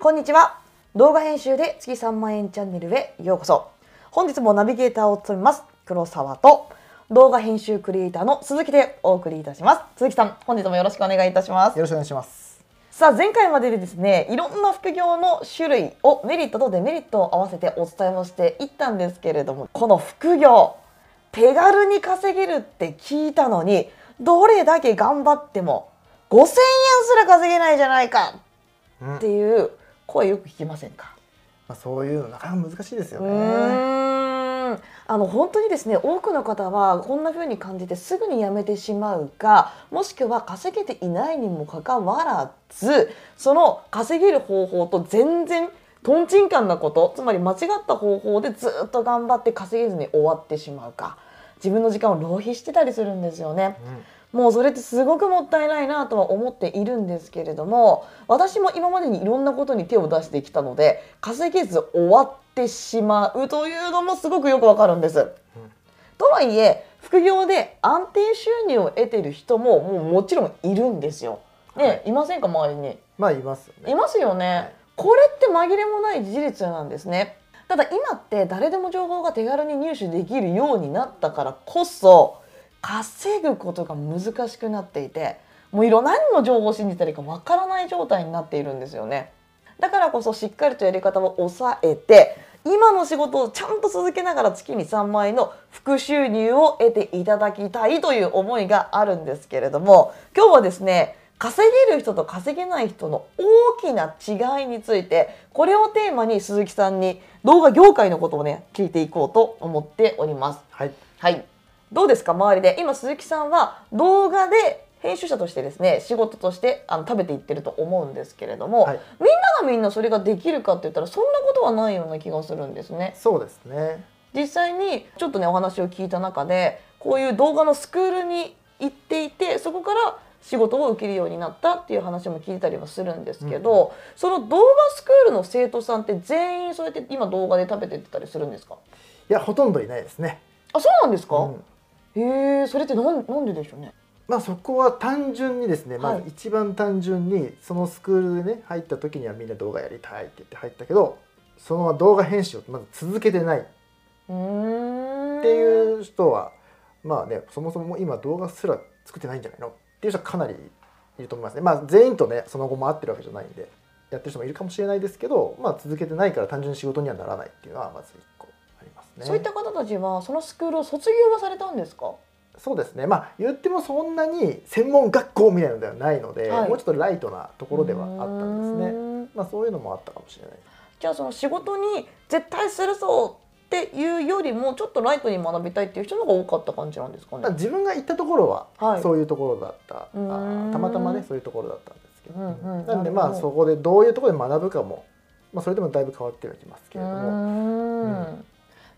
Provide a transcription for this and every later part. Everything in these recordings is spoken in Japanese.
こんにちは。動画編集で月3万円チャンネルへようこそ。本日もナビゲーターを務めます黒沢と動画編集クリエイターの鈴木でお送りいたします。鈴木さん本日もよろしくお願いいたします。よろしくお願いします。さあ前回まででですねいろんな副業の種類をメリットとデメリットを合わせてお伝えをしていったんですけれどもこの副業手軽に稼げるって聞いたのにどれだけ頑張っても5,000円すら稼げないじゃないかうんっていう声よく聞きませんか、まあ、そういうのなかなか難しいですようね。あの本当にですね多くの方はこんな風に感じてすぐにやめてしまうかもしくは稼げていないにもかかわらずその稼げる方法と全然とんちんかんなことつまり間違った方法でずっと頑張って稼げずに終わってしまうか自分の時間を浪費してたりするんですよね。もうそれってすごくもったいないなとは思っているんですけれども私も今までにいろんなことに手を出してきたので稼げず終わってしまうというのもすごくよくわかるんです。とはいえ副業で安定収入を得てる人ももうもちろんいるんですよ。ね、はいい、ませんか周りに。まあいますよね。いますよね、はいこれって紛れもない事実なんですねただ今って誰でも情報が手軽に入手できるようになったからこそ稼ぐことが難しくなっていてもういろ何の情報を信じたらいいかわからない状態になっているんですよねだからこそしっかりとやり方を抑えて今の仕事をちゃんと続けながら月に3万円の副収入を得ていただきたいという思いがあるんですけれども今日はですね稼げる人と稼げない人の大きな違いについてこれをテーマに鈴木さんに動画業界のことをね聞いていこうと思っております。はい。はい、どうですか？周りで。今鈴木さんは動画で編集者としてですね仕事としてあの食べていってると思うんですけれども、はい。みんながみんなそれができるかって言ったらそんなことはないような気がするんですね。そうですね。実際にちょっとねお話を聞いた中でこういう動画のスクールに行っていてそこから仕事を受けるようになったっていう話も聞いたりはするんですけど、その動画スクールの生徒さんって全員そうやって今動画で食べてってたりするんですか？いやほとんどいないですね。あそうなんですか、うんへえそれってなんなんででしょうね？まあそこは単純にですね、まはい。ず一番単純にそのスクールでね入った時にはみんな動画やりたいって言って入ったけど、その動画編集をまず続けてない。っていう人は、まあねそもそも今動画すら作ってないんじゃないの？っていう人はかなりいると思いますね。まあ全員とねその後も会ってるわけじゃないんでやってる人もいるかもしれないですけど、まあ続けてないから単純に仕事にはならないっていうのはまず一個ね。そういった方たちはそのスクールを卒業はされたんですか？そうですね。まあ言ってもそんなに専門学校みたいなのではない。ので、はいもうちょっとライトなところではあったんですね。ねまあそういうのもあったかもしれない。じゃあその仕事に絶対するぞっていうよりもちょっとライトに学びたいっていう人の方が多かった感じなんですかね？まあ。自分が行ったところははい。そういうところだった、あうーん。ーたまたまねそういうところだったんですけど、うんうんなんでまあそこでどういうところで学ぶかも、まあ、それでもだいぶ変わってはきますけうれども、うん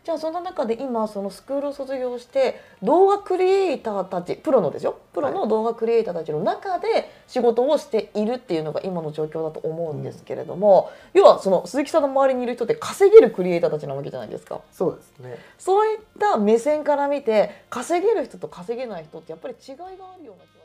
じゃあそんな中で今そのスクールを卒業して動画クリエイターたちプロのですよプロの動画クリエイターたちの中で仕事をしているっていうのが今の状況だと思うんですけれども、要はその鈴木さんの周りにいる人って稼げるクリエイターたちなわけじゃないですか。そうですね。そういった目線から見て稼げる人と稼げない人ってやっぱり違いがあるような気が